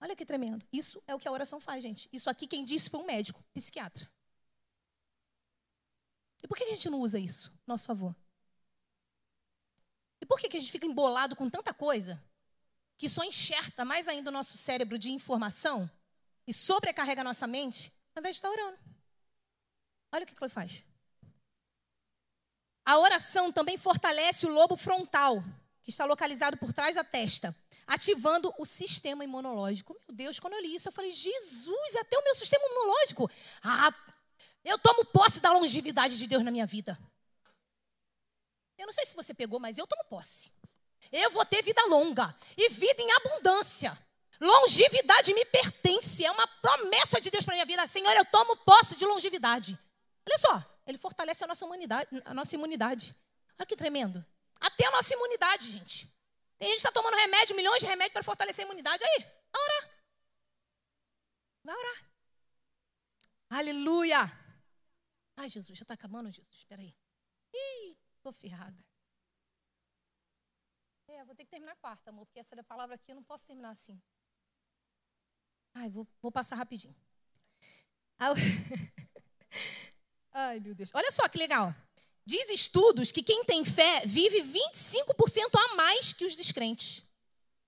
Olha que tremendo. Isso é o que a oração faz, gente. Isso aqui quem disse foi um médico, psiquiatra. E por que a gente não usa isso nosso favor? E por que a gente fica embolado com tanta coisa que só enxerta mais ainda o nosso cérebro de informação e sobrecarrega a nossa mente, ao invés de estar orando? Olha o que ele faz. A oração também fortalece o lobo frontal, que está localizado por trás da testa, ativando o sistema imunológico. Meu Deus, quando eu li isso, eu falei: Jesus, até o meu sistema imunológico. Ah, eu tomo posse da longevidade de Deus na minha vida. Eu não sei se você pegou, mas eu tomo posse. Eu vou ter vida longa e vida em abundância. Longevidade me pertence, é uma promessa de Deus para minha vida. Senhor, eu tomo posse de longevidade. Olha só, ele fortalece a nossa, humanidade, a nossa imunidade. Olha que tremendo. Até a nossa imunidade, gente. Tem gente que está tomando remédio, milhões de remédios para fortalecer a imunidade. Aí, vai orar. Vai orar. Aleluia. Ai, Jesus, já está acabando, Jesus. Espera aí. Ih, estou ferrada. É, vou ter que terminar quarta, amor, porque essa palavra aqui eu não posso terminar assim. Ai, vou, vou passar rapidinho. Ai, meu Deus. Olha só que legal. Diz estudos que quem tem fé vive 25% a mais que os descrentes.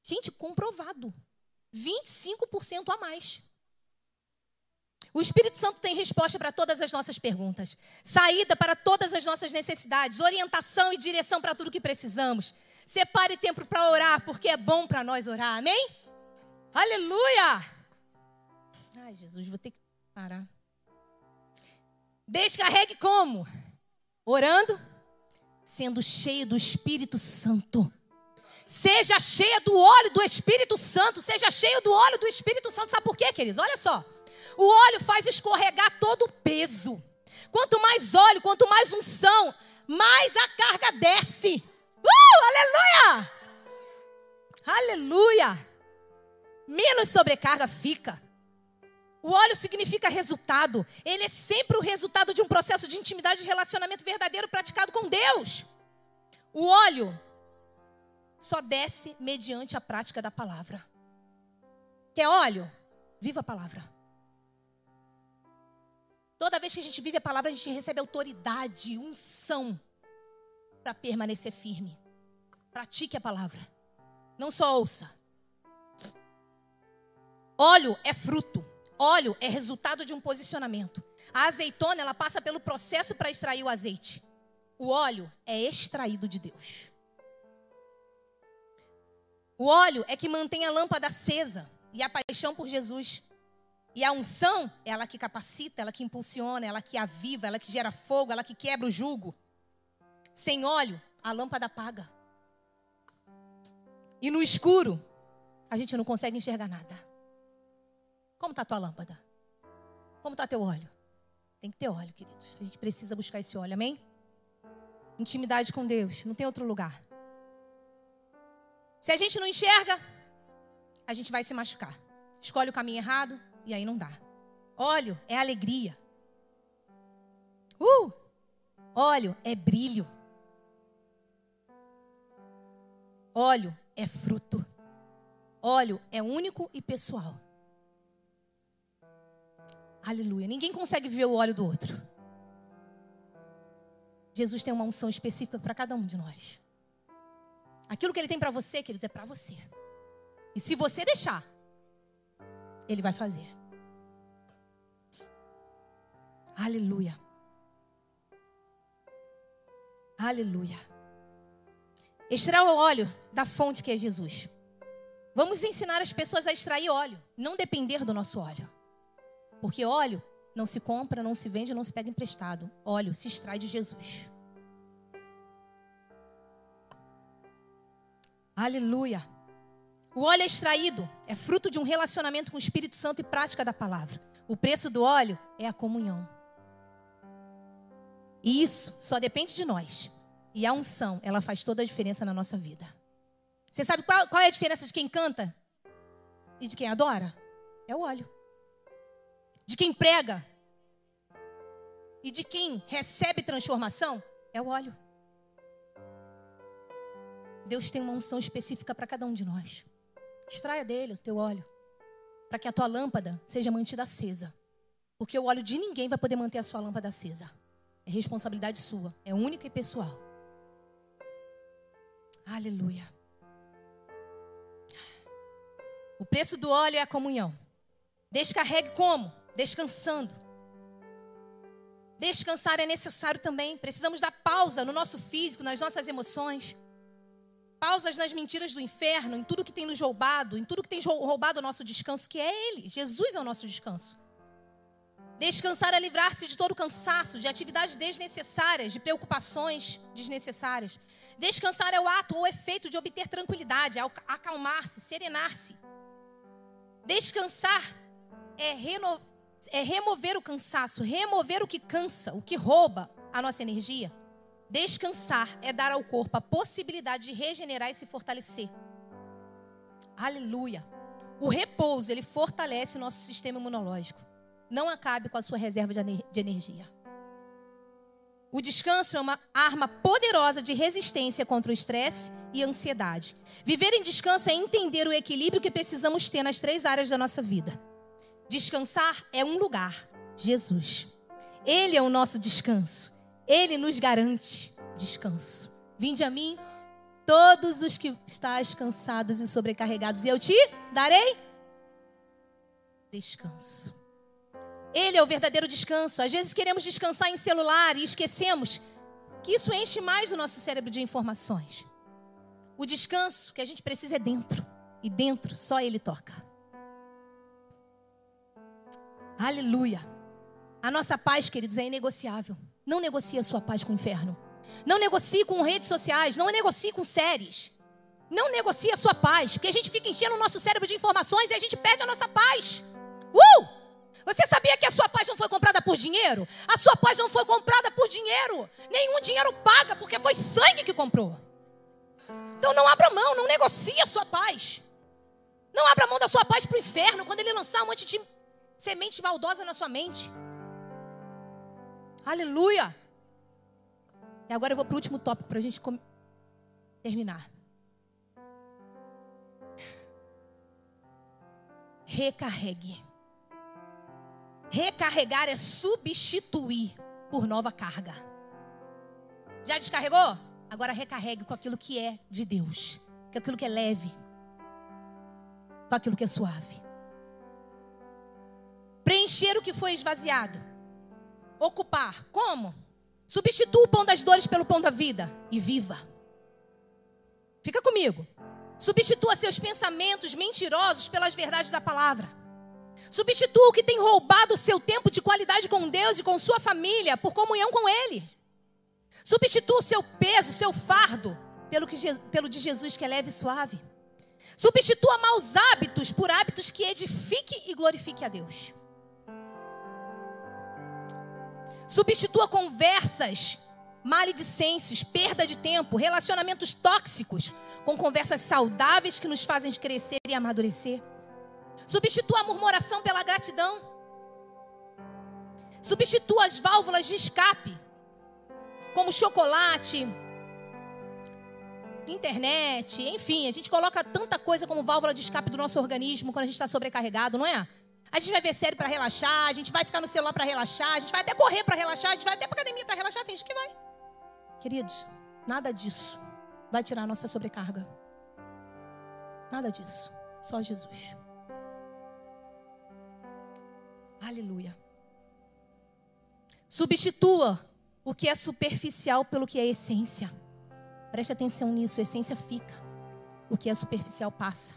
Gente, comprovado. 25% a mais. O Espírito Santo tem resposta para todas as nossas perguntas, saída para todas as nossas necessidades, orientação e direção para tudo que precisamos. Separe tempo para orar, porque é bom para nós orar, amém? Aleluia! Ai, Jesus, vou ter que parar. Descarregue como? Orando, sendo cheio do Espírito Santo. Seja cheia do óleo do Espírito Santo. Seja cheio do óleo do Espírito Santo. Sabe por quê, queridos? Olha só. O óleo faz escorregar todo o peso. Quanto mais óleo, quanto mais unção, mais a carga desce. Uh, aleluia! Aleluia! Menos sobrecarga fica. O óleo significa resultado. Ele é sempre o resultado de um processo de intimidade e relacionamento verdadeiro praticado com Deus. O óleo só desce mediante a prática da palavra. Quer óleo? Viva a palavra. Toda vez que a gente vive a palavra, a gente recebe autoridade, unção para permanecer firme. Pratique a palavra. Não só ouça. Óleo é fruto. Óleo é resultado de um posicionamento. A azeitona, ela passa pelo processo para extrair o azeite. O óleo é extraído de Deus. O óleo é que mantém a lâmpada acesa e a paixão por Jesus. E a unção, ela que capacita, ela que impulsiona, ela que aviva, ela que gera fogo, ela que quebra o jugo. Sem óleo, a lâmpada apaga. E no escuro, a gente não consegue enxergar nada. Como está a tua lâmpada? Como está teu óleo? Tem que ter óleo, queridos. A gente precisa buscar esse óleo, amém? Intimidade com Deus, não tem outro lugar. Se a gente não enxerga, a gente vai se machucar. Escolhe o caminho errado e aí não dá. Óleo é alegria. Uh! Óleo é brilho. Óleo é fruto. Óleo é único e pessoal. Aleluia. Ninguém consegue ver o óleo do outro. Jesus tem uma unção específica para cada um de nós. Aquilo que ele tem para você, queridos, é para você. E se você deixar, ele vai fazer. Aleluia. Aleluia. Extrair o óleo da fonte que é Jesus. Vamos ensinar as pessoas a extrair óleo, não depender do nosso óleo. Porque óleo não se compra, não se vende, não se pega emprestado. Óleo se extrai de Jesus. Aleluia. O óleo é extraído, é fruto de um relacionamento com o Espírito Santo e prática da palavra. O preço do óleo é a comunhão. E isso só depende de nós. E a unção, ela faz toda a diferença na nossa vida. Você sabe qual, qual é a diferença de quem canta e de quem adora? É o óleo de quem prega e de quem recebe transformação é o óleo. Deus tem uma unção específica para cada um de nós. Extraia dele o teu óleo. para que a tua lâmpada seja mantida acesa. Porque o óleo de ninguém vai poder manter a sua lâmpada acesa. É responsabilidade sua, é única e pessoal. Aleluia. O preço do óleo é a comunhão. Descarregue como? Descansando. Descansar é necessário também. Precisamos dar pausa no nosso físico, nas nossas emoções. Pausas nas mentiras do inferno, em tudo que tem nos roubado, em tudo que tem roubado o nosso descanso, que é Ele. Jesus é o nosso descanso. Descansar é livrar-se de todo cansaço, de atividades desnecessárias, de preocupações desnecessárias. Descansar é o ato ou efeito de obter tranquilidade, acalmar-se, serenar-se. Descansar é, reno... é remover o cansaço, remover o que cansa, o que rouba a nossa energia. Descansar é dar ao corpo a possibilidade de regenerar e se fortalecer. Aleluia. O repouso, ele fortalece o nosso sistema imunológico. Não acabe com a sua reserva de energia. O descanso é uma arma poderosa de resistência contra o estresse e a ansiedade. Viver em descanso é entender o equilíbrio que precisamos ter nas três áreas da nossa vida. Descansar é um lugar, Jesus. Ele é o nosso descanso. Ele nos garante descanso. Vinde a mim, todos os que estáis cansados e sobrecarregados, e eu te darei descanso. Ele é o verdadeiro descanso. Às vezes queremos descansar em celular e esquecemos que isso enche mais o nosso cérebro de informações. O descanso que a gente precisa é dentro. E dentro só Ele toca. Aleluia. A nossa paz, queridos, é inegociável. Não negocie a sua paz com o inferno. Não negocie com redes sociais. Não negocie com séries. Não negocie a sua paz. Porque a gente fica enchendo o nosso cérebro de informações e a gente perde a nossa paz. Uh! Você sabia que a sua paz não foi comprada por dinheiro? A sua paz não foi comprada por dinheiro. Nenhum dinheiro paga, porque foi sangue que comprou. Então não abra mão, não negocie a sua paz. Não abra mão da sua paz para o inferno quando ele lançar um monte de semente maldosa na sua mente. Aleluia! E agora eu vou para o último tópico para a gente terminar. Recarregue. Recarregar é substituir por nova carga. Já descarregou? Agora recarregue com aquilo que é de Deus, com aquilo que é leve, com aquilo que é suave. Preencher o que foi esvaziado. Ocupar. Como? Substitua o pão das dores pelo pão da vida e viva. Fica comigo. Substitua seus pensamentos mentirosos pelas verdades da palavra. Substitua o que tem roubado o seu tempo de qualidade com Deus e com sua família por comunhão com Ele. Substitua o seu peso, o seu fardo, pelo, que, pelo de Jesus que é leve e suave. Substitua maus hábitos por hábitos que edifique e glorifique a Deus. Substitua conversas maledicências, perda de tempo, relacionamentos tóxicos com conversas saudáveis que nos fazem crescer e amadurecer. Substitua a murmuração pela gratidão. Substitua as válvulas de escape, como chocolate, internet, enfim, a gente coloca tanta coisa como válvula de escape do nosso organismo quando a gente está sobrecarregado, não é? A gente vai ver série para relaxar, a gente vai ficar no celular para relaxar, a gente vai até correr para relaxar, a gente vai até para academia para relaxar, tem gente que vai. Queridos, nada disso vai tirar a nossa sobrecarga. Nada disso. Só Jesus. Aleluia. Substitua o que é superficial pelo que é essência. Preste atenção nisso, essência fica. O que é superficial passa.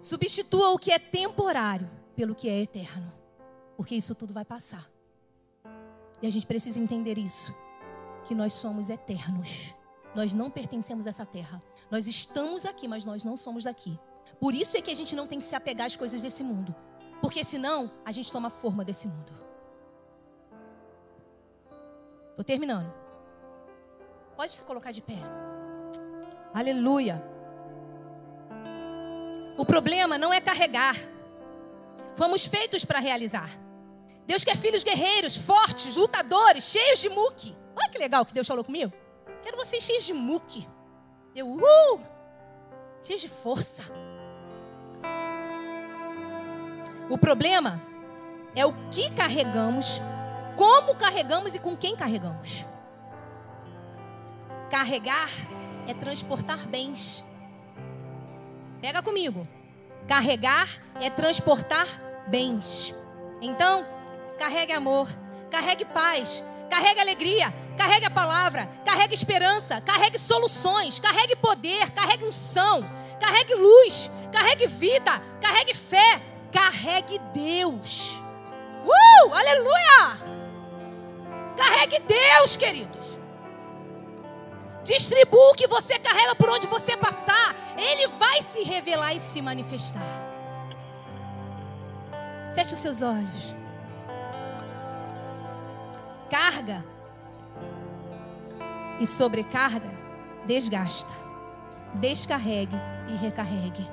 Substitua o que é temporário pelo que é eterno. Porque isso tudo vai passar. E a gente precisa entender isso. Que nós somos eternos. Nós não pertencemos a essa terra. Nós estamos aqui, mas nós não somos daqui. Por isso é que a gente não tem que se apegar às coisas desse mundo. Porque senão a gente toma forma desse mundo. Estou terminando. Pode se colocar de pé. Aleluia. O problema não é carregar. Fomos feitos para realizar. Deus quer filhos guerreiros, fortes, lutadores, cheios de muque. Olha que legal que Deus falou comigo. Quero vocês cheios de muque. Eu, uh, cheios de força. O problema é o que carregamos, como carregamos e com quem carregamos. Carregar é transportar bens. Pega comigo. Carregar é transportar bens. Então, carregue amor, carregue paz, carregue alegria, carregue a palavra, carregue esperança, carregue soluções, carregue poder, carregue unção, carregue luz, carregue vida, carregue fé, carregue Deus. Uh! Aleluia! Carregue Deus, queridos. Distribua o que você carrega por onde você passar. Ele vai se revelar e se manifestar. Feche os seus olhos. Carga e sobrecarga desgasta. Descarregue e recarregue.